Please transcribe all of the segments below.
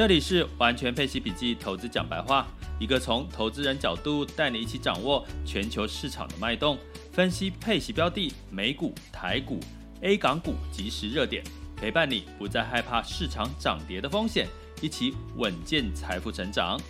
这里是完全配息笔记投资讲白话，一个从投资人角度带你一起掌握全球市场的脉动，分析配息标的、美股、台股、A 港股即时热点，陪伴你不再害怕市场涨跌的风险，一起稳健财富成长。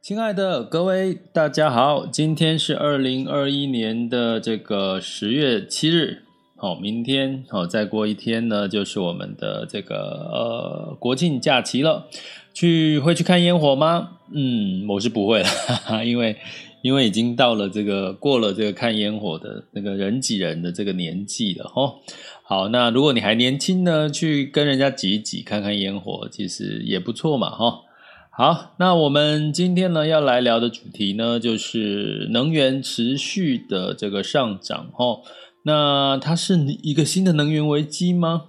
亲爱的各位，大家好，今天是二零二一年的这个十月七日。好，明天好，再过一天呢，就是我们的这个呃国庆假期了。去会去看烟火吗？嗯，我是不会了，哈哈，因为因为已经到了这个过了这个看烟火的那个人挤人的这个年纪了哦。好，那如果你还年轻呢，去跟人家挤一挤，看看烟火，其实也不错嘛哈。好，那我们今天呢要来聊的主题呢，就是能源持续的这个上涨哈。那它是一个新的能源危机吗？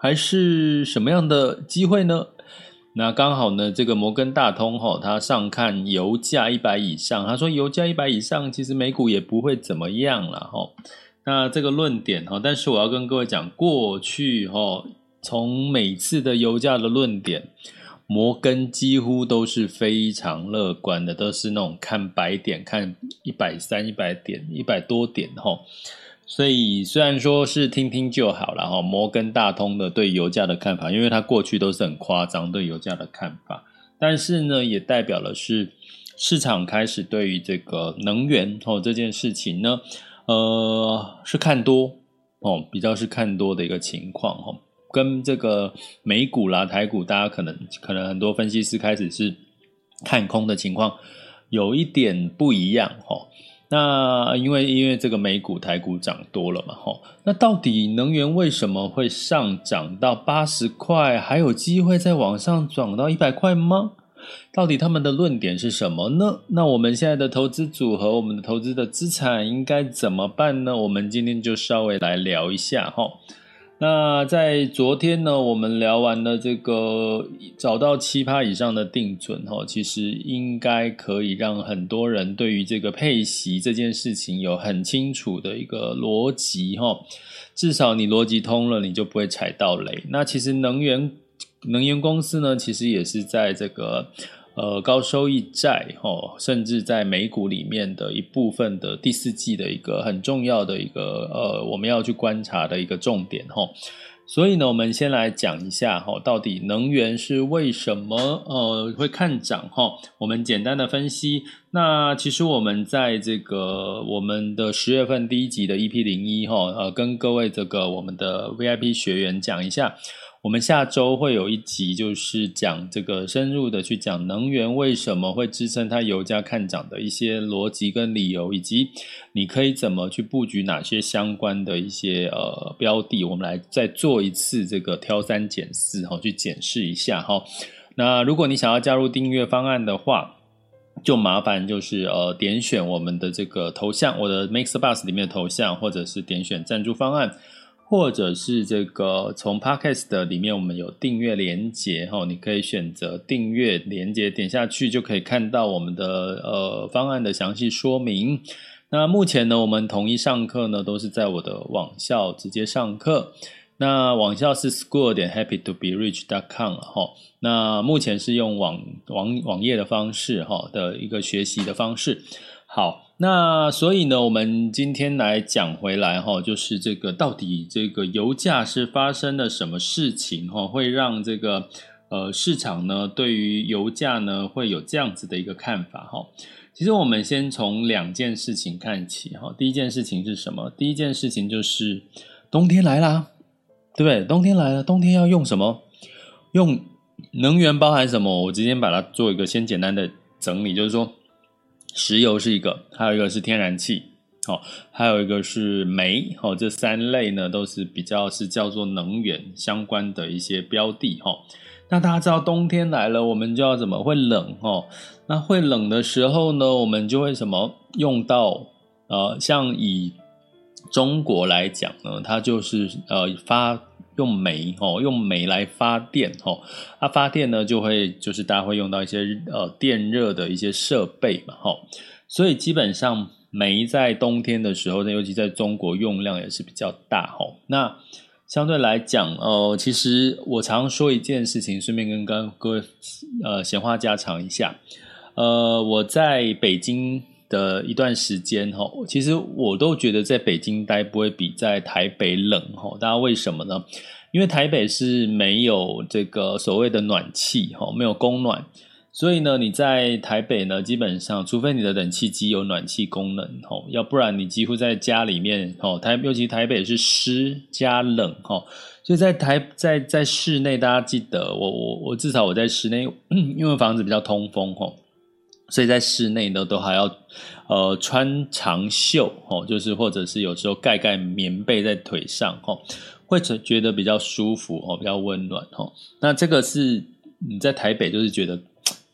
还是什么样的机会呢？那刚好呢，这个摩根大通哈，它上看油价一百以上，他说油价一百以上，其实美股也不会怎么样了哈。那这个论点哈，但是我要跟各位讲，过去哈，从每次的油价的论点，摩根几乎都是非常乐观的，都是那种看百点，看一百三、一百点、一百多点哈。所以虽然说是听听就好了哈，摩根大通的对油价的看法，因为它过去都是很夸张对油价的看法，但是呢，也代表了是市场开始对于这个能源哦这件事情呢，呃，是看多哦，比较是看多的一个情况哈，跟这个美股啦、台股，大家可能可能很多分析师开始是看空的情况，有一点不一样哈。那因为因为这个美股台股涨多了嘛，吼，那到底能源为什么会上涨到八十块，还有机会再往上涨到一百块吗？到底他们的论点是什么呢？那我们现在的投资组合，我们的投资的资产应该怎么办呢？我们今天就稍微来聊一下，吼。那在昨天呢，我们聊完了这个找到七趴以上的定准哈，其实应该可以让很多人对于这个配息这件事情有很清楚的一个逻辑哈，至少你逻辑通了，你就不会踩到雷。那其实能源能源公司呢，其实也是在这个。呃，高收益债哦，甚至在美股里面的一部分的第四季的一个很重要的一个呃，我们要去观察的一个重点哈。所以呢，我们先来讲一下哈，到底能源是为什么呃会看涨哈？我们简单的分析。那其实我们在这个我们的十月份第一集的 EP 零一哈，呃，跟各位这个我们的 VIP 学员讲一下。我们下周会有一集，就是讲这个深入的去讲能源为什么会支撑它油价看涨的一些逻辑跟理由，以及你可以怎么去布局哪些相关的一些呃标的。我们来再做一次这个挑三拣四哈，去检视一下哈。那如果你想要加入订阅方案的话，就麻烦就是呃点选我们的这个头像，我的 Mix Bus 里面的头像，或者是点选赞助方案。或者是这个从 Podcast 里面，我们有订阅连接哈，你可以选择订阅连接，点下去就可以看到我们的呃方案的详细说明。那目前呢，我们统一上课呢都是在我的网校直接上课。那网校是 school 点 happy to be rich dot com 哈。那目前是用网网网页的方式哈的一个学习的方式。好。那所以呢，我们今天来讲回来哈，就是这个到底这个油价是发生了什么事情哈，会让这个呃市场呢对于油价呢会有这样子的一个看法哈。其实我们先从两件事情看起哈。第一件事情是什么？第一件事情就是冬天来啦，对不对？冬天来了，冬天要用什么？用能源包含什么？我今天把它做一个先简单的整理，就是说。石油是一个，还有一个是天然气，哦，还有一个是煤，哦，这三类呢都是比较是叫做能源相关的一些标的，哈。那大家知道冬天来了，我们就要怎么会冷，哦？那会冷的时候呢，我们就会什么用到，呃，像以中国来讲呢，它就是呃发用煤，哦，用煤来发电，哦，它发电呢就会就是大家会用到一些呃电热的一些设备嘛，哈。所以基本上煤在冬天的时候呢，尤其在中国用量也是比较大吼。那相对来讲，呃，其实我常说一件事情，顺便跟跟各位呃闲话家常一下。呃，我在北京的一段时间吼，其实我都觉得在北京待不会比在台北冷吼。大家为什么呢？因为台北是没有这个所谓的暖气哈，没有供暖。所以呢，你在台北呢，基本上除非你的冷气机有暖气功能，吼，要不然你几乎在家里面，吼，台尤其台北是湿加冷，吼，所以在台在在室内，大家记得，我我我至少我在室内，因为房子比较通风，吼，所以在室内呢都还要呃穿长袖，哦，就是或者是有时候盖盖棉被在腿上，哦，会觉觉得比较舒服，哦，比较温暖，哦。那这个是你在台北就是觉得。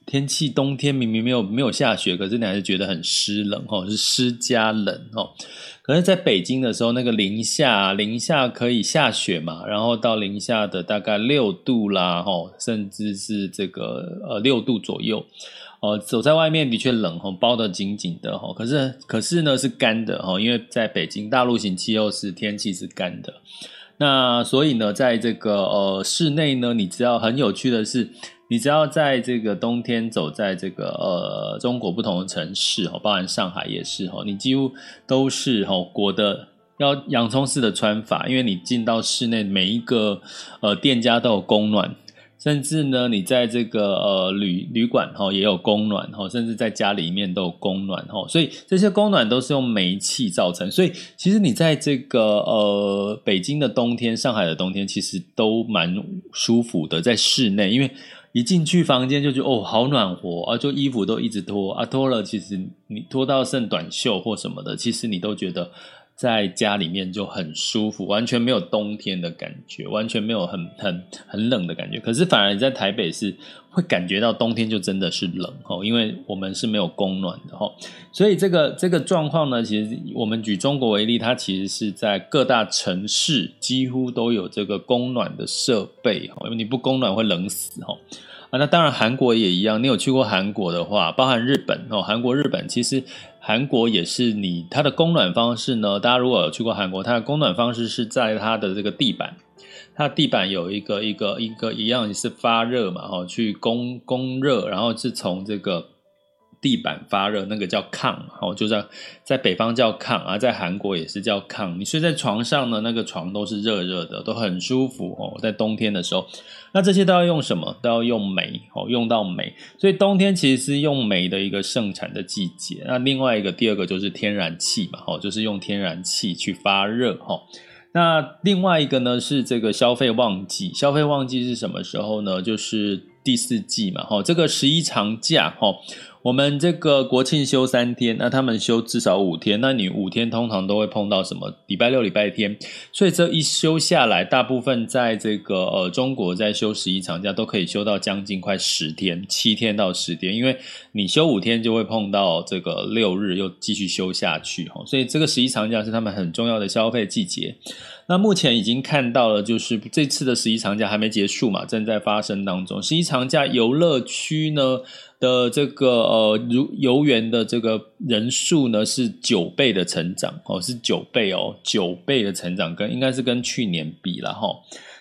天气冬天明明没有没有下雪，可是你还是觉得很湿冷哦，是湿加冷哦。可是在北京的时候，那个零下零下可以下雪嘛，然后到零下的大概六度啦，吼，甚至是这个呃六度左右哦。走在外面的确冷哦，包得紧紧的哦。可是可是呢是干的哦，因为在北京大陆型气候是天气是干的。那所以呢，在这个呃室内呢，你知道很有趣的是。你只要在这个冬天走在这个呃中国不同的城市哦，包含上海也是哦，你几乎都是哦裹的要洋葱式的穿法，因为你进到室内每一个呃店家都有供暖，甚至呢你在这个呃旅旅馆哈也有供暖哈，甚至在家里面都有供暖哈，所以这些供暖都是用煤气造成，所以其实你在这个呃北京的冬天、上海的冬天，其实都蛮舒服的，在室内，因为。一进去房间就觉得哦，好暖和啊！就衣服都一直脱啊，脱了其实你脱到剩短袖或什么的，其实你都觉得在家里面就很舒服，完全没有冬天的感觉，完全没有很很很冷的感觉。可是反而你在台北是会感觉到冬天就真的是冷哦，因为我们是没有供暖的哈。所以这个这个状况呢，其实我们举中国为例，它其实是在各大城市几乎都有这个供暖的设备哈，因为你不供暖会冷死哈。啊，那当然，韩国也一样。你有去过韩国的话，包含日本哦，韩国、日本，其实韩国也是你它的供暖方式呢。大家如果有去过韩国，它的供暖方式是在它的这个地板，它地板有一个一个一个一样是发热嘛，哈，去供供热，然后是从这个。地板发热，那个叫炕，哦，就在在北方叫炕啊，在韩国也是叫炕。你睡在床上呢，那个床都是热热的，都很舒服哦。在冬天的时候，那这些都要用什么？都要用煤哦，用到煤。所以冬天其实是用煤的一个盛产的季节。那另外一个，第二个就是天然气嘛，哦，就是用天然气去发热哈。那另外一个呢，是这个消费旺季。消费旺季是什么时候呢？就是第四季嘛，哈，这个十一长假哈。我们这个国庆休三天，那他们休至少五天，那你五天通常都会碰到什么？礼拜六、礼拜天，所以这一休下来，大部分在这个呃中国在休十一长假都可以休到将近快十天，七天到十天，因为你休五天就会碰到这个六日又继续休下去，所以这个十一长假是他们很重要的消费季节。那目前已经看到了，就是这次的十一长假还没结束嘛，正在发生当中。十一长假游乐区呢？的这个呃，如游园的这个人数呢，是九倍的成长哦，是九倍哦，九倍的成长，跟应该是跟去年比了哈，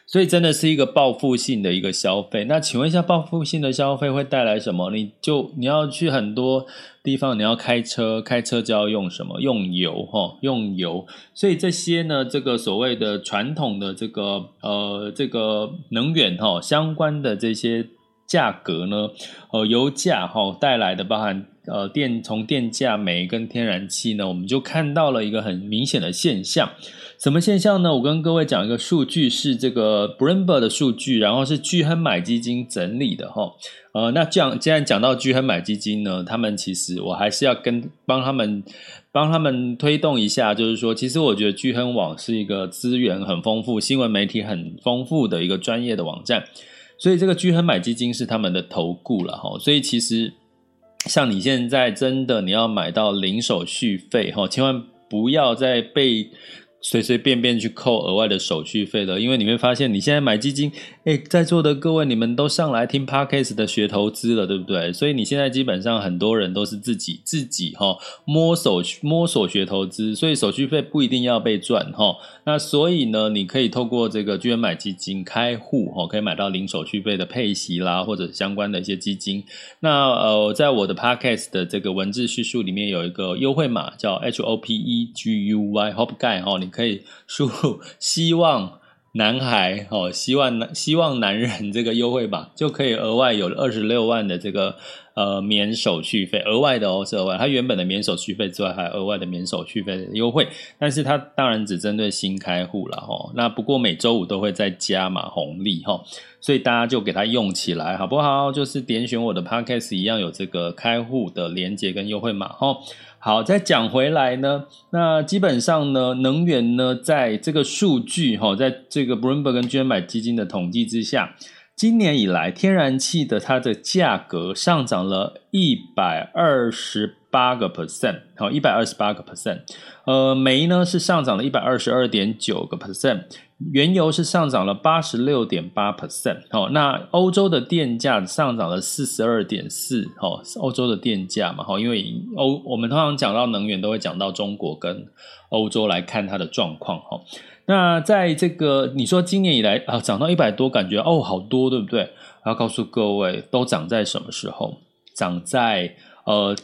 所以真的是一个报复性的一个消费。那请问一下，报复性的消费会带来什么？你就你要去很多地方，你要开车，开车就要用什么？用油哈，用油。所以这些呢，这个所谓的传统的这个呃，这个能源哈相关的这些。价格呢？呃，油价哈带来的包含呃电从电价煤跟天然气呢，我们就看到了一个很明显的现象。什么现象呢？我跟各位讲一个数据，是这个 Bloomberg 的数据，然后是巨亨买基金整理的哈。呃，那这样既然讲到巨亨买基金呢，他们其实我还是要跟帮他们帮他们推动一下，就是说，其实我觉得巨亨网是一个资源很丰富、新闻媒体很丰富的一个专业的网站，所以这个聚亨买基金是他们的投顾了哈。所以其实像你现在真的你要买到零手续费哈，千万不要再被。随随便便去扣额外的手续费了，因为你会发现你现在买基金，哎，在座的各位你们都上来听 Podcast 的学投资了，对不对？所以你现在基本上很多人都是自己自己哈摸索摸索学投资，所以手续费不一定要被赚哈。那所以呢，你可以透过这个居然买基金开户哈，可以买到零手续费的配息啦，或者相关的一些基金。那呃，在我的 Podcast 的这个文字叙述里面有一个优惠码叫 H O P E G U Y Hope Guy 哈，你。可以输入希望男孩哦，希望男希望男人这个优惠吧，就可以额外有二十六万的这个呃免手续费，额外的哦是额外，它原本的免手续费之外，还额外的免手续费的优惠，但是它当然只针对新开户了哈。那不过每周五都会再加嘛红利哈，所以大家就给它用起来好不好？就是点选我的 Podcast 一样有这个开户的连接跟优惠码哈。好，再讲回来呢，那基本上呢，能源呢，在这个数据哈，在这个 Bloomberg 跟巨亨买基金的统计之下，今年以来天然气的它的价格上涨了一百二十八个 percent，好，一百二十八个 percent，呃，煤呢是上涨了一百二十二点九个 percent。原油是上涨了八十六点八 percent，好，那欧洲的电价上涨了四十二点四，欧洲的电价嘛，哈，因为欧我们通常讲到能源都会讲到中国跟欧洲来看它的状况，哈，那在这个你说今年以来啊涨到一百多，感觉哦好多，对不对？要告诉各位，都涨在什么时候？涨在呃。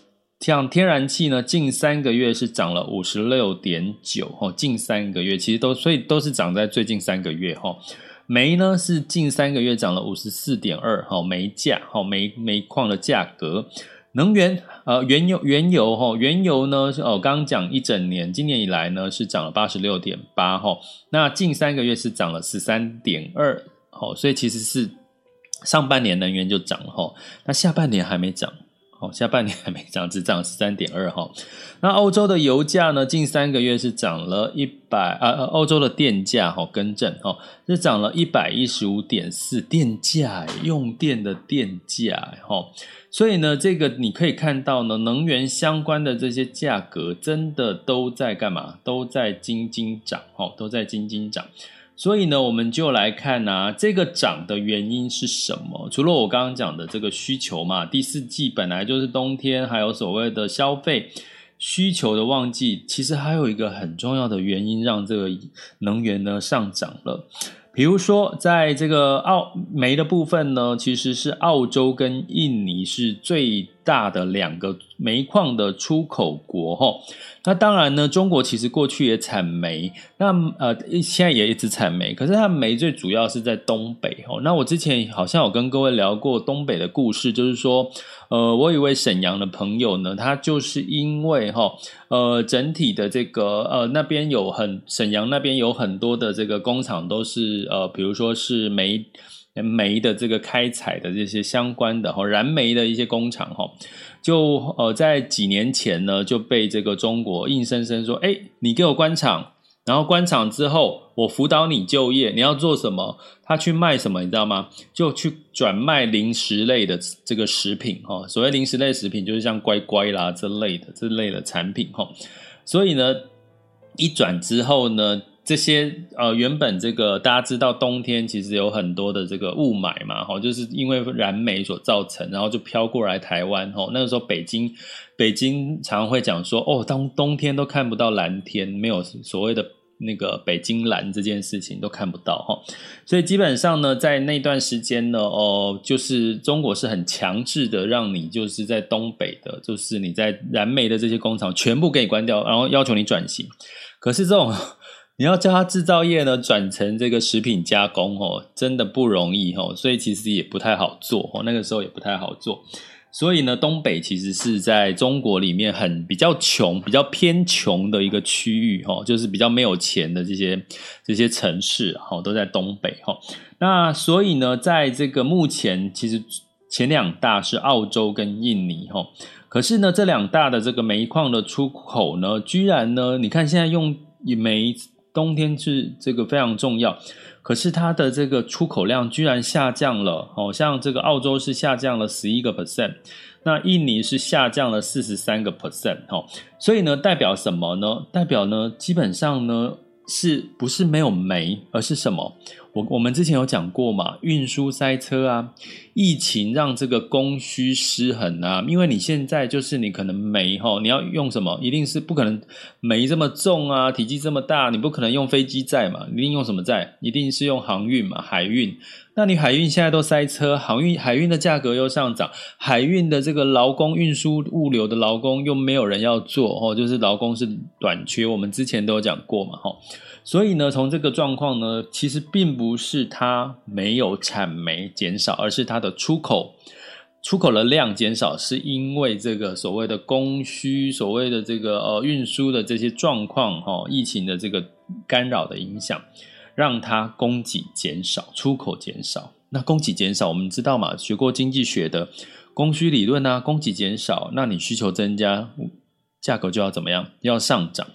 像天然气呢，近三个月是涨了五十六点九哦，近三个月其实都所以都是涨在最近三个月哈。煤呢是近三个月涨了五十四点二哈，煤价哈煤煤矿的价格，能源呃原油原油哈原油呢是哦刚刚讲一整年，今年以来呢是涨了八十六点八哈，那近三个月是涨了十三点二好，所以其实是上半年能源就涨了哈，那下半年还没涨。哦，下半年还没涨，只涨十三点二哈。那欧洲的油价呢？近三个月是涨了一百啊，欧洲的电价哈，更正哈，是涨了一百一十五点四，电价用电的电价哈。所以呢，这个你可以看到呢，能源相关的这些价格真的都在干嘛？都在斤斤涨哈，都在斤斤涨。所以呢，我们就来看啊，这个涨的原因是什么？除了我刚刚讲的这个需求嘛，第四季本来就是冬天，还有所谓的消费需求的旺季，其实还有一个很重要的原因，让这个能源呢上涨了。比如说，在这个澳煤的部分呢，其实是澳洲跟印尼是最大的两个煤矿的出口国哈。那当然呢，中国其实过去也产煤，那呃现在也一直产煤，可是它煤最主要是在东北。那我之前好像有跟各位聊过东北的故事，就是说，呃，我有一位沈阳的朋友呢，他就是因为哈，呃，整体的这个呃那边有很沈阳那边有很多的这个工厂都是呃，比如说是煤。煤的这个开采的这些相关的哈燃煤的一些工厂哈，就呃在几年前呢就被这个中国硬生生说，哎，你给我关厂，然后关厂之后我辅导你就业，你要做什么？他去卖什么？你知道吗？就去转卖零食类的这个食品哈。所谓零食类食品，就是像乖乖啦这类的这类的产品哈。所以呢，一转之后呢。这些呃，原本这个大家知道，冬天其实有很多的这个雾霾嘛，哈，就是因为燃煤所造成，然后就飘过来台湾，哈，那个时候北京北京常常会讲说，哦，当冬天都看不到蓝天，没有所谓的那个北京蓝这件事情都看不到，哈，所以基本上呢，在那段时间呢，哦，就是中国是很强制的，让你就是在东北的，就是你在燃煤的这些工厂全部给你关掉，然后要求你转型，可是这种。你要叫他制造业呢转成这个食品加工哦，真的不容易哦，所以其实也不太好做哦，那个时候也不太好做。所以呢，东北其实是在中国里面很比较穷、比较偏穷的一个区域，哈，就是比较没有钱的这些这些城市，哈，都在东北，哈。那所以呢，在这个目前，其实前两大是澳洲跟印尼，哈。可是呢，这两大的这个煤矿的出口呢，居然呢，你看现在用煤，冬天是这个非常重要。可是它的这个出口量居然下降了，好，像这个澳洲是下降了十一个 percent，那印尼是下降了四十三个 percent，哦，所以呢，代表什么呢？代表呢，基本上呢，是不是没有煤，而是什么？我我们之前有讲过嘛，运输塞车啊，疫情让这个供需失衡啊，因为你现在就是你可能煤哈，你要用什么，一定是不可能煤这么重啊，体积这么大，你不可能用飞机载嘛，一定用什么载？一定是用航运嘛，海运。那你海运现在都塞车，航运海运的价格又上涨，海运的这个劳工运输物流的劳工又没有人要做哦，就是劳工是短缺，我们之前都有讲过嘛，哈。所以呢，从这个状况呢，其实并不是它没有产煤减少，而是它的出口出口的量减少，是因为这个所谓的供需、所谓的这个呃运输的这些状况哈，疫情的这个干扰的影响，让它供给减少，出口减少。那供给减少，我们知道嘛，学过经济学的供需理论啊，供给减少，那你需求增加，价格就要怎么样？要上涨。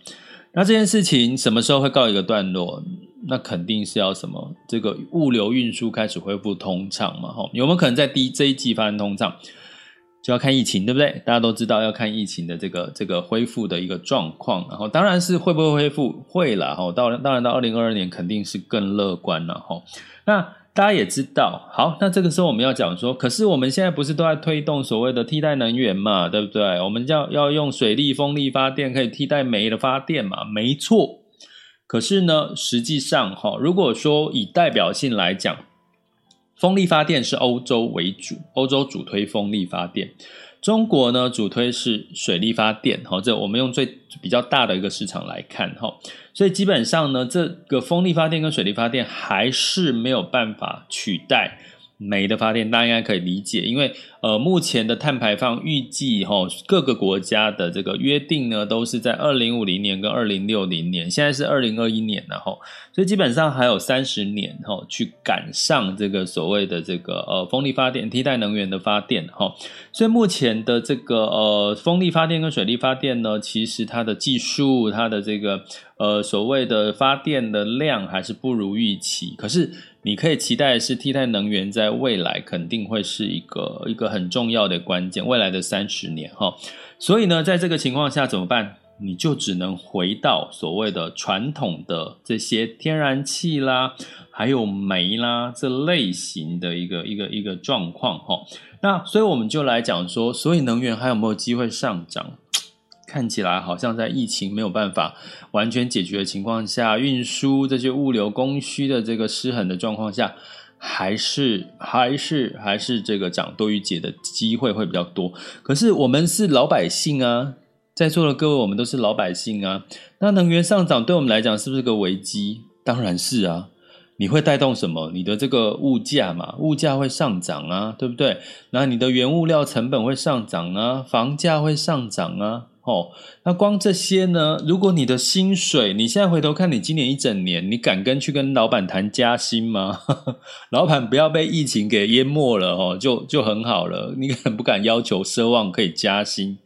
那这件事情什么时候会告一个段落？那肯定是要什么？这个物流运输开始恢复通畅嘛？哈，有没有可能在第一这一季发生通畅？就要看疫情，对不对？大家都知道要看疫情的这个这个恢复的一个状况。然后，当然是会不会恢复？会啦。哈，到当然到二零二二年肯定是更乐观了。哈，那。大家也知道，好，那这个时候我们要讲说，可是我们现在不是都在推动所谓的替代能源嘛，对不对？我们要要用水力、风力发电可以替代煤的发电嘛，没错。可是呢，实际上哈，如果说以代表性来讲，风力发电是欧洲为主，欧洲主推风力发电。中国呢，主推是水力发电，哈，这我们用最比较大的一个市场来看，哈，所以基本上呢，这个风力发电跟水力发电还是没有办法取代。煤的发电，大家应该可以理解，因为呃，目前的碳排放预计哈，各个国家的这个约定呢，都是在二零五零年跟二零六零年，现在是二零二一年了哈，所以基本上还有三十年哈，去赶上这个所谓的这个呃风力发电替代能源的发电哈，所以目前的这个呃风力发电跟水力发电呢，其实它的技术，它的这个呃所谓的发电的量还是不如预期，可是。你可以期待的是，替代能源在未来肯定会是一个一个很重要的关键，未来的三十年哈。所以呢，在这个情况下怎么办？你就只能回到所谓的传统的这些天然气啦，还有煤啦这类型的一个一个一个状况哈。那所以我们就来讲说，所以能源还有没有机会上涨？看起来好像在疫情没有办法完全解决的情况下，运输这些物流供需的这个失衡的状况下，还是还是还是这个涨多于跌的机会会比较多。可是我们是老百姓啊，在座的各位我们都是老百姓啊，那能源上涨对我们来讲是不是个危机？当然是啊，你会带动什么？你的这个物价嘛，物价会上涨啊，对不对？那你的原物料成本会上涨啊，房价会上涨啊。哦，那光这些呢？如果你的薪水，你现在回头看你今年一整年，你敢跟去跟老板谈加薪吗？老板不要被疫情给淹没了哦，就就很好了。你敢不敢要求奢望可以加薪？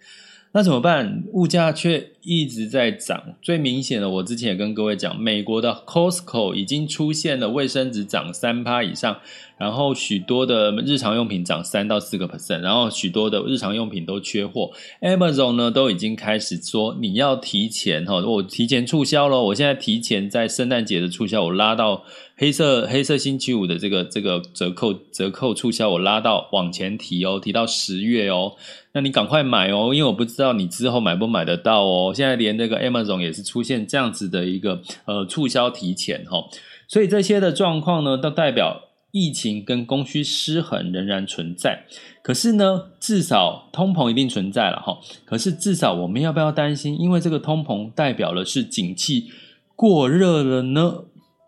那怎么办？物价却一直在涨。最明显的，我之前也跟各位讲，美国的 Costco 已经出现了卫生纸涨三趴以上，然后许多的日常用品涨三到四个 percent，然后许多的日常用品都缺货。Amazon 呢都已经开始说你要提前哈，我提前促销了，我现在提前在圣诞节的促销，我拉到黑色黑色星期五的这个这个折扣折扣促销，我拉到往前提哦，提到十月哦。那你赶快买哦，因为我不知道你之后买不买得到哦。现在连那个 Amazon 也是出现这样子的一个呃促销提前哈，所以这些的状况呢，都代表疫情跟供需失衡仍然存在。可是呢，至少通膨一定存在了哈。可是至少我们要不要担心？因为这个通膨代表的是景气过热了呢？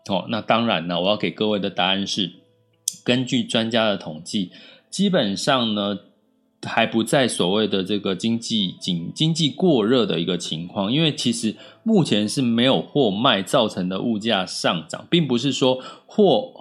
哦，那当然呢，我要给各位的答案是，根据专家的统计，基本上呢。还不在所谓的这个经济经经济过热的一个情况，因为其实目前是没有货卖造成的物价上涨，并不是说货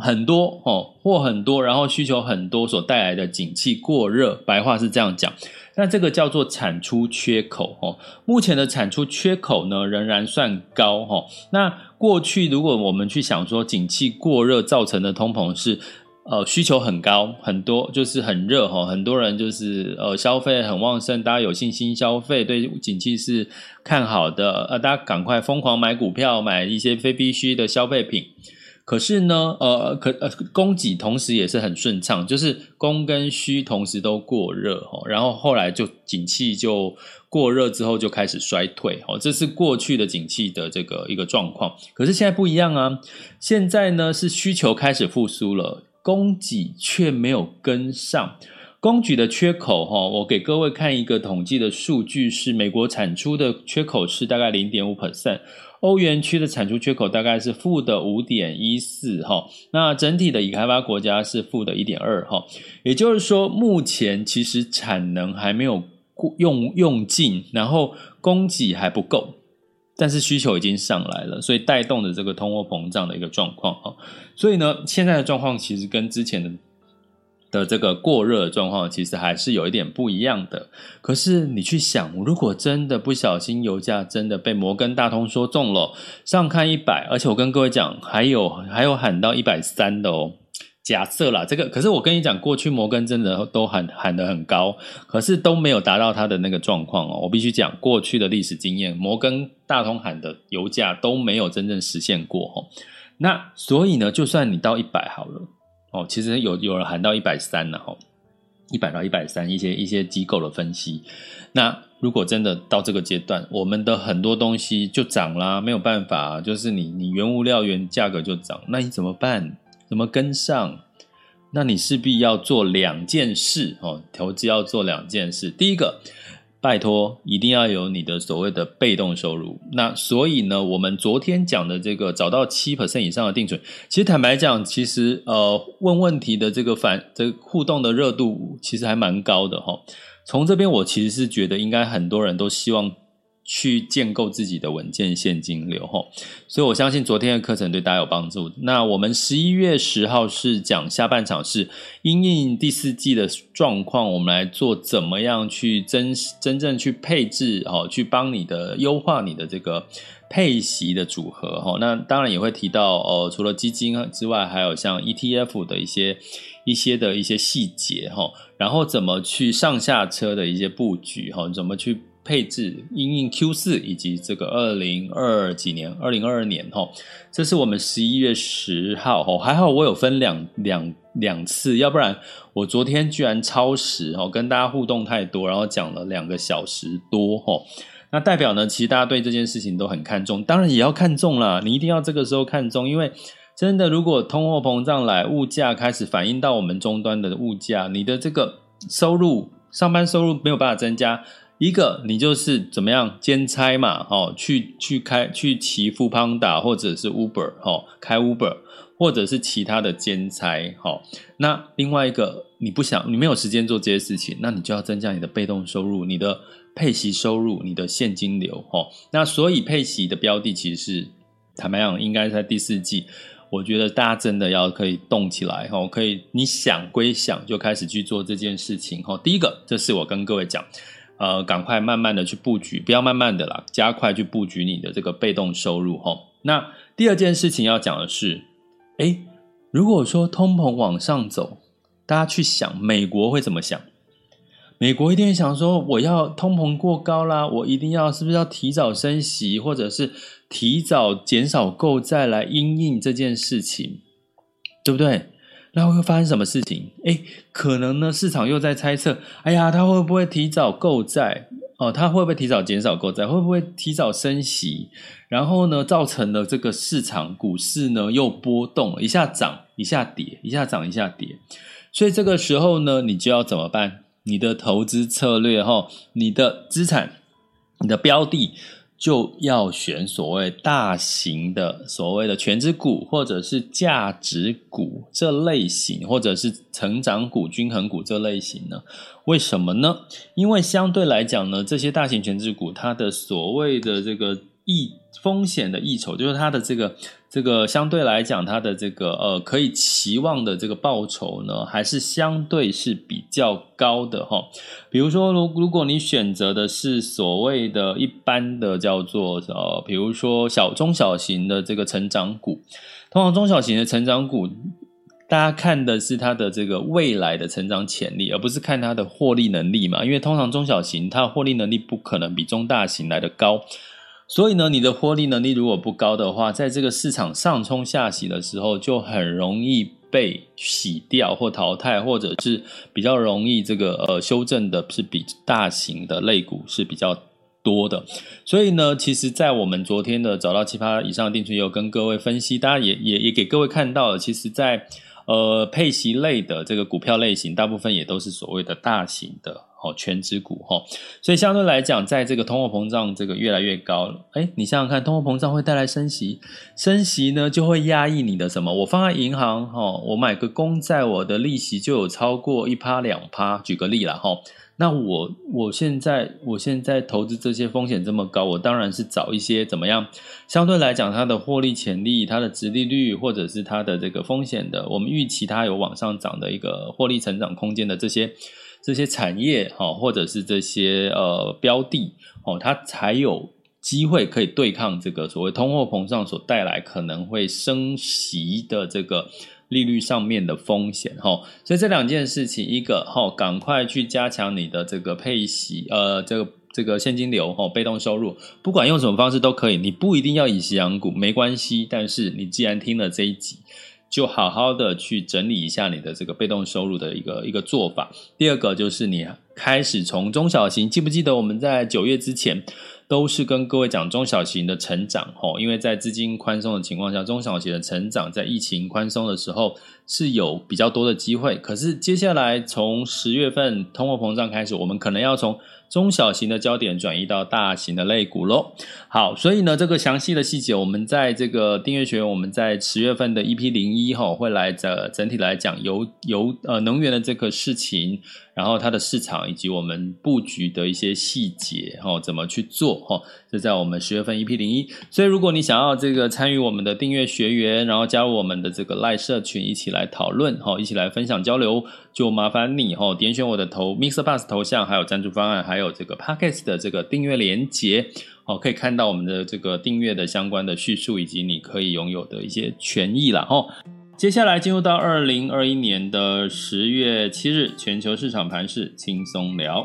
很多哦，货很多，然后需求很多所带来的景气过热，白话是这样讲。那这个叫做产出缺口哦，目前的产出缺口呢仍然算高哦。那过去如果我们去想说景气过热造成的通膨是。呃，需求很高，很多就是很热哈，很多人就是呃消费很旺盛，大家有信心消费，对景气是看好的，呃，大家赶快疯狂买股票，买一些非必需的消费品。可是呢，呃，可呃供给同时也是很顺畅，就是供跟需同时都过热哈，然后后来就景气就过热之后就开始衰退哦，这是过去的景气的这个一个状况。可是现在不一样啊，现在呢是需求开始复苏了。供给却没有跟上，供给的缺口哈，我给各位看一个统计的数据，是美国产出的缺口是大概零点五 percent，欧元区的产出缺口大概是负的五点一四哈，那整体的已开发国家是负的一点二哈，也就是说，目前其实产能还没有用用尽，然后供给还不够。但是需求已经上来了，所以带动的这个通货膨胀的一个状况啊，所以呢，现在的状况其实跟之前的的这个过热的状况其实还是有一点不一样的。可是你去想，如果真的不小心油价真的被摩根大通说中了，上看一百，而且我跟各位讲，还有还有喊到一百三的哦。假设啦，这个可是我跟你讲，过去摩根真的都喊喊得很高，可是都没有达到他的那个状况哦。我必须讲，过去的历史经验，摩根大通喊的油价都没有真正实现过哦。那所以呢，就算你到一百好了哦，其实有有人喊到一百三了哈，一百到一百三，一些一些机构的分析。那如果真的到这个阶段，我们的很多东西就涨啦，没有办法，就是你你原物料原价格就涨，那你怎么办？怎么跟上？那你势必要做两件事哦。投资要做两件事。第一个，拜托，一定要有你的所谓的被动收入。那所以呢，我们昨天讲的这个找到七 percent 以上的定存，其实坦白讲，其实呃问问题的这个反这个互动的热度其实还蛮高的哈。从这边我其实是觉得，应该很多人都希望。去建构自己的稳健现金流，吼，所以我相信昨天的课程对大家有帮助。那我们十一月十号是讲下半场，是因应第四季的状况，我们来做怎么样去真真正去配置，哦，去帮你的优化你的这个配息的组合，吼。那当然也会提到，哦，除了基金之外，还有像 ETF 的一些一些的一些细节，吼，然后怎么去上下车的一些布局，吼，怎么去。配置因应 Q 四以及这个二零二几年，二零二二年哈，这是我们十一月十号哈，还好我有分两两两次，要不然我昨天居然超时哈，跟大家互动太多，然后讲了两个小时多哈，那代表呢，其实大家对这件事情都很看重，当然也要看重啦，你一定要这个时候看重，因为真的如果通货膨胀来，物价开始反映到我们终端的物价，你的这个收入上班收入没有办法增加。一个，你就是怎么样兼差嘛，哦，去去开去骑富邦达或者是 Uber，哦，开 Uber 或者是其他的兼差，哦，那另外一个，你不想你没有时间做这些事情，那你就要增加你的被动收入，你的配息收入，你的现金流，哦，那所以配息的标的其实是坦白讲，应该在第四季，我觉得大家真的要可以动起来，哦，可以你想归想就开始去做这件事情，哦，第一个，这是我跟各位讲。呃，赶快慢慢的去布局，不要慢慢的啦，加快去布局你的这个被动收入哦。那第二件事情要讲的是，诶，如果说通膨往上走，大家去想美国会怎么想？美国一定会想说，我要通膨过高啦，我一定要是不是要提早升息，或者是提早减少购债来因应这件事情，对不对？那会发生什么事情？诶，可能呢，市场又在猜测，哎呀，他会不会提早购债？哦，他会不会提早减少购债？会不会提早升息？然后呢，造成了这个市场股市呢又波动了，一下涨，一下跌，一下涨，一下跌。所以这个时候呢，你就要怎么办？你的投资策略哈，你的资产，你的标的。就要选所谓大型的所谓的全值股，或者是价值股这类型，或者是成长股、均衡股这类型呢？为什么呢？因为相对来讲呢，这些大型全值股它的所谓的这个益风险的益酬，就是它的这个。这个相对来讲，它的这个呃可以期望的这个报酬呢，还是相对是比较高的哈。比如说，如如果你选择的是所谓的一般的叫做呃，比如说小中小型的这个成长股，通常中小型的成长股，大家看的是它的这个未来的成长潜力，而不是看它的获利能力嘛。因为通常中小型它的获利能力不可能比中大型来得高。所以呢，你的获利能力如果不高的话，在这个市场上冲下洗的时候，就很容易被洗掉或淘汰，或者是比较容易这个呃修正的是比大型的类股是比较多的。所以呢，其实，在我们昨天的找到七趴以上的定存，有跟各位分析，大家也也也给各位看到了，其实在呃配息类的这个股票类型，大部分也都是所谓的大型的。哦，全值股哈，所以相对来讲，在这个通货膨胀这个越来越高，哎，你想想看，通货膨胀会带来升息，升息呢就会压抑你的什么？我放在银行哈，我买个公债，我的利息就有超过一趴两趴。举个例啦哈，那我我现在我现在投资这些风险这么高，我当然是找一些怎么样？相对来讲，它的获利潜力、它的殖利率，或者是它的这个风险的，我们预期它有往上涨的一个获利成长空间的这些。这些产业哈，或者是这些呃标的哦，它才有机会可以对抗这个所谓通货膨胀所带来可能会升息的这个利率上面的风险哈。所以这两件事情，一个哈，赶快去加强你的这个配息呃，这个这个现金流哈，被动收入，不管用什么方式都可以，你不一定要以息养股，没关系。但是你既然听了这一集。就好好的去整理一下你的这个被动收入的一个一个做法。第二个就是你开始从中小型，记不记得我们在九月之前都是跟各位讲中小型的成长吼，因为在资金宽松的情况下，中小型的成长在疫情宽松的时候是有比较多的机会。可是接下来从十月份通货膨胀开始，我们可能要从中小型的焦点转移到大型的类股喽。好，所以呢，这个详细的细节，我们在这个订阅学员，我们在十月份的 EP 零一哈，会来这整体来讲油油呃能源的这个事情，然后它的市场以及我们布局的一些细节哈，怎么去做哈，这在我们十月份 EP 零一。所以如果你想要这个参与我们的订阅学员，然后加入我们的这个赖社群，一起来讨论哈，一起来分享交流，就麻烦你哈，点选我的头 MixerBox 头像，还有赞助方案，还有。这个 Podcast 的这个订阅连接，哦，可以看到我们的这个订阅的相关的叙述，以及你可以拥有的一些权益了哈。接下来进入到二零二一年的十月七日，全球市场盘势轻松聊。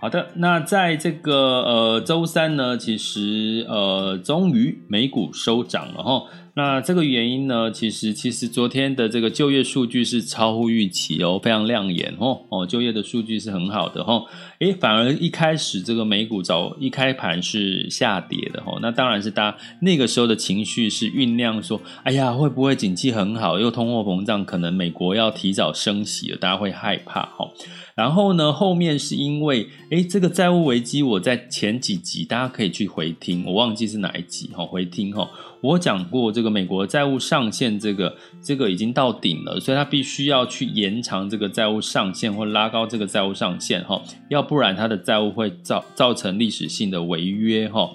好的，那在这个呃周三呢，其实呃终于美股收涨了哈。那这个原因呢，其实其实昨天的这个就业数据是超乎预期哦，非常亮眼哦哦，就业的数据是很好的哦，诶，反而一开始这个美股早一开盘是下跌的哦，那当然是大家那个时候的情绪是酝酿说，哎呀，会不会景气很好，又通货膨胀，可能美国要提早升息了，大家会害怕哦。然后呢，后面是因为诶，这个债务危机，我在前几集大家可以去回听，我忘记是哪一集哈，回听哈。我讲过，这这个美国债务上限，这个这个已经到顶了，所以他必须要去延长这个债务上限或拉高这个债务上限哈，要不然他的债务会造造成历史性的违约哈。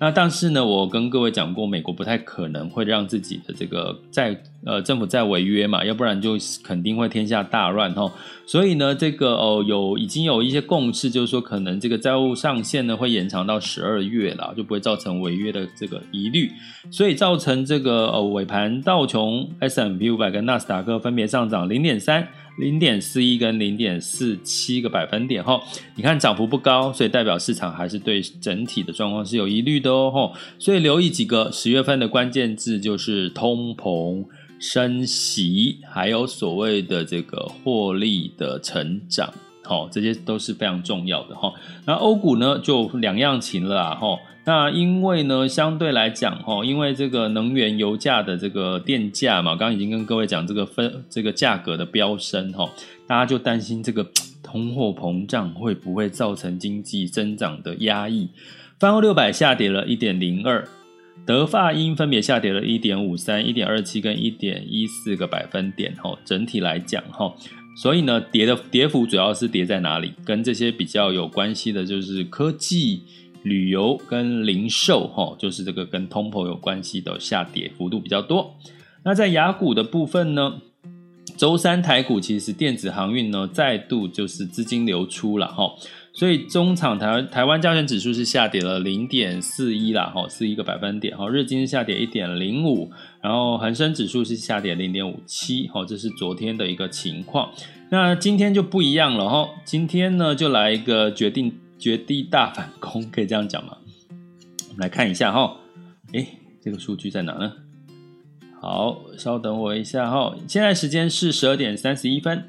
那但是呢，我跟各位讲过，美国不太可能会让自己的这个债呃政府债违约嘛，要不然就肯定会天下大乱哈。所以呢，这个哦有已经有一些共识，就是说可能这个债务上限呢会延长到十二月了，就不会造成违约的这个疑虑。所以造成这个呃尾盘道琼 s m p 五百跟纳斯达克分别上涨零点三。零点四一跟零点四七个百分点哈，你看涨幅不高，所以代表市场还是对整体的状况是有疑虑的哦。所以留意几个十月份的关键字，就是通膨、升息，还有所谓的这个获利的成长，好，这些都是非常重要的哈。那欧股呢，就两样情了哈。那因为呢，相对来讲，哈，因为这个能源油价的这个电价嘛，刚刚已经跟各位讲这个分这个价格的飙升，哈，大家就担心这个。通货膨胀会不会造成经济增长的压抑？泛欧六百下跌了一点零二，德法英分别下跌了一点五三、一点二七跟一点一四个百分点。哈，整体来讲，哈，所以呢，跌的跌幅主要是跌在哪里？跟这些比较有关系的，就是科技、旅游跟零售，哈，就是这个跟通膨有关系的下跌幅度比较多。那在雅股的部分呢？周三台股其实电子航运呢再度就是资金流出了哈，所以中场台台湾加权指数是下跌了零点四一啦哈，四一个百分点哈，日经是下跌一点零五，然后恒生指数是下跌零点五七哈，这是昨天的一个情况。那今天就不一样了哈，今天呢就来一个决定绝地大反攻，可以这样讲吗？我们来看一下哈，诶，这个数据在哪呢？好，稍等我一下哈。现在时间是十二点三十一分。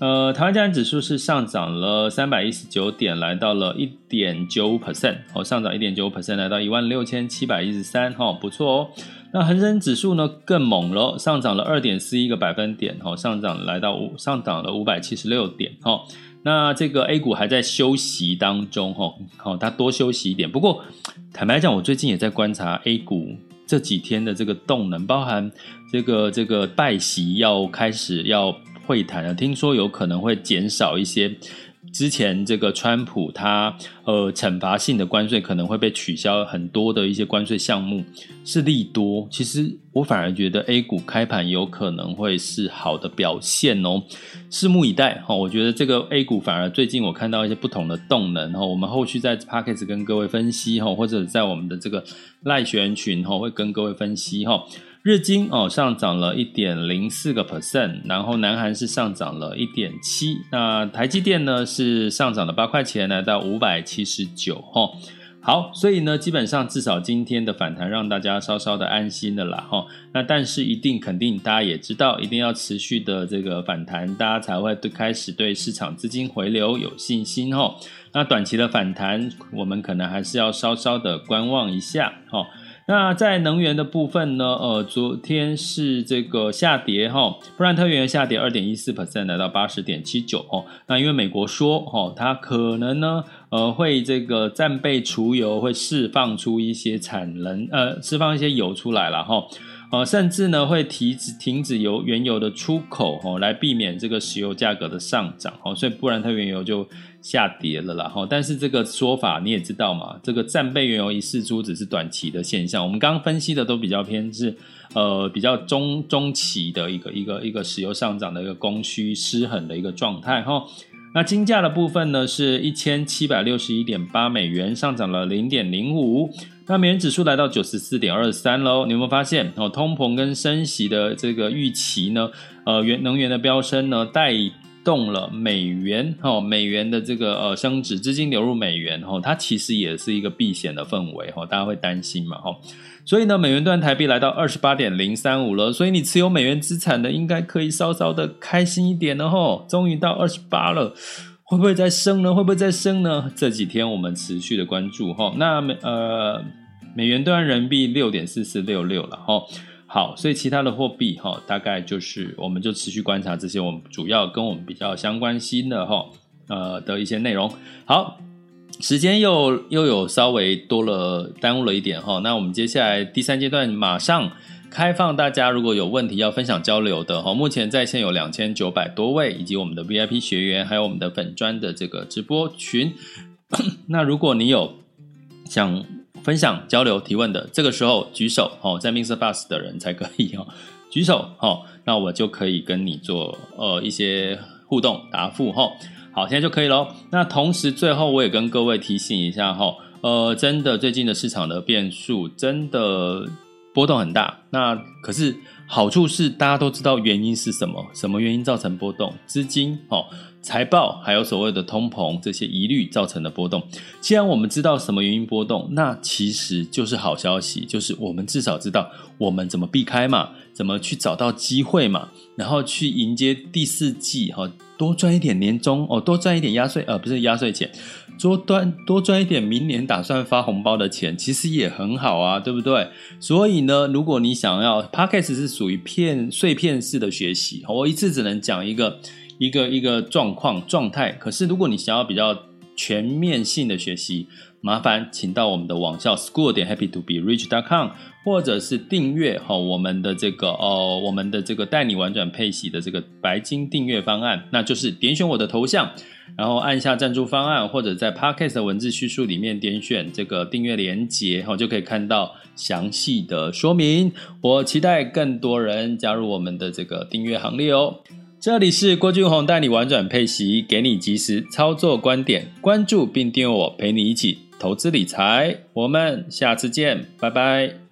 呃，台湾加权指数是上涨了三百一十九点，来到了一点九五 percent，哦，上涨一点九五 percent，来到一万六千七百一十三，哈，不错哦。那恒生指数呢更猛了，上涨了二点四一个百分点，哈，上涨来到五，上涨了五百七十六点，哈。那这个 A 股还在休息当中，哈，好，它多休息一点。不过坦白讲，我最近也在观察 A 股。这几天的这个动能，包含这个这个拜席要开始要会谈了，听说有可能会减少一些。之前这个川普他呃惩罚性的关税可能会被取消，很多的一些关税项目是利多。其实我反而觉得 A 股开盘有可能会是好的表现哦，拭目以待哈。我觉得这个 A 股反而最近我看到一些不同的动能哈，我们后续在 Podcast 跟各位分析哈，或者在我们的这个赖学员群哈会跟各位分析哈。日经哦上涨了一点零四个 percent，然后南韩是上涨了一点七，那台积电呢是上涨了八块钱，来到五百七十九哈。好，所以呢基本上至少今天的反弹让大家稍稍的安心了啦哈。那但是一定肯定大家也知道，一定要持续的这个反弹，大家才会对开始对市场资金回流有信心哈。那短期的反弹，我们可能还是要稍稍的观望一下哈。那在能源的部分呢？呃，昨天是这个下跌哈，布兰特原油下跌二点一四 percent，来到八十点七九哦。那因为美国说哈，它可能呢，呃，会这个战备储油，会释放出一些产能，呃，释放一些油出来了哈。呃，甚至呢会停止停止油原油的出口哈，来避免这个石油价格的上涨哦。所以布兰特原油就。下跌了啦，哈！但是这个说法你也知道嘛，这个战备原油一释出只是短期的现象。我们刚刚分析的都比较偏是，呃，比较中中期的一个一个一个石油上涨的一个供需失衡的一个状态，哈。那金价的部分呢，是一千七百六十一点八美元，上涨了零点零五。那美元指数来到九十四点二三喽。你有没有发现哦？通膨跟升息的这个预期呢？呃，原能源的飙升呢，带动了美元，哈，美元的这个呃升值，资金流入美元，哈，它其实也是一个避险的氛围，哈，大家会担心嘛，哈，所以呢，美元兑台币来到二十八点零三五了，所以你持有美元资产的应该可以稍稍的开心一点了，哈，终于到二十八了，会不会再升呢？会不会再升呢？这几天我们持续的关注，哈，那美呃美元兑人民币六点四四六六了，哈。好，所以其他的货币哈，大概就是我们就持续观察这些我们主要跟我们比较相关心的哈呃的一些内容。好，时间又又有稍微多了耽误了一点哈，那我们接下来第三阶段马上开放，大家如果有问题要分享交流的哈，目前在线有两千九百多位，以及我们的 VIP 学员，还有我们的粉专的这个直播群。那如果你有想分享、交流、提问的，这个时候举手哦，在 Mr. Bus 的人才可以哦，举手哦，那我就可以跟你做呃一些互动答复哈。好，现在就可以喽。那同时最后我也跟各位提醒一下哈，呃，真的最近的市场的变数真的波动很大。那可是好处是大家都知道原因是什么，什么原因造成波动？资金哦。财报还有所谓的通膨这些疑虑造成的波动，既然我们知道什么原因波动，那其实就是好消息，就是我们至少知道我们怎么避开嘛，怎么去找到机会嘛，然后去迎接第四季哈，多赚一点年终哦，多赚一点压岁呃不是压岁钱，多赚多赚一点明年打算发红包的钱，其实也很好啊，对不对？所以呢，如果你想要 Podcast 是属于片碎片式的学习，我一次只能讲一个。一个一个状况状态。可是如果你想要比较全面性的学习，麻烦请到我们的网校 school 点 happy to be rich dot com，或者是订阅哈我们的这个哦我们的这个带你玩转配息的这个白金订阅方案，那就是点选我的头像，然后按下赞助方案，或者在 podcast 的文字叙述里面点选这个订阅连结，哈就可以看到详细的说明。我期待更多人加入我们的这个订阅行列哦。这里是郭俊宏带你玩转配息，给你及时操作观点，关注并订阅我，陪你一起投资理财。我们下次见，拜拜。